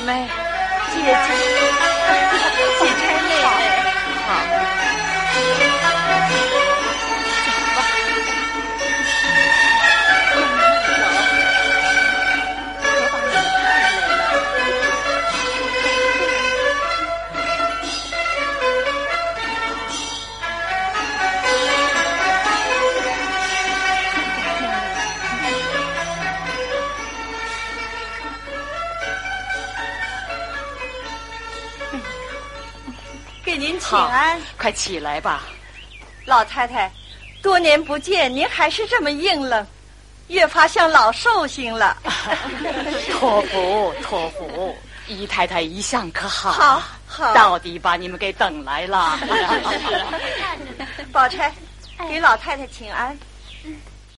妹，姐姐给您请安。快起来吧，老太太，多年不见，您还是这么硬朗，越发像老寿星了。托福，托福，姨太太一向可好？好，好。到底把你们给等来了。宝钗，给老太太请安。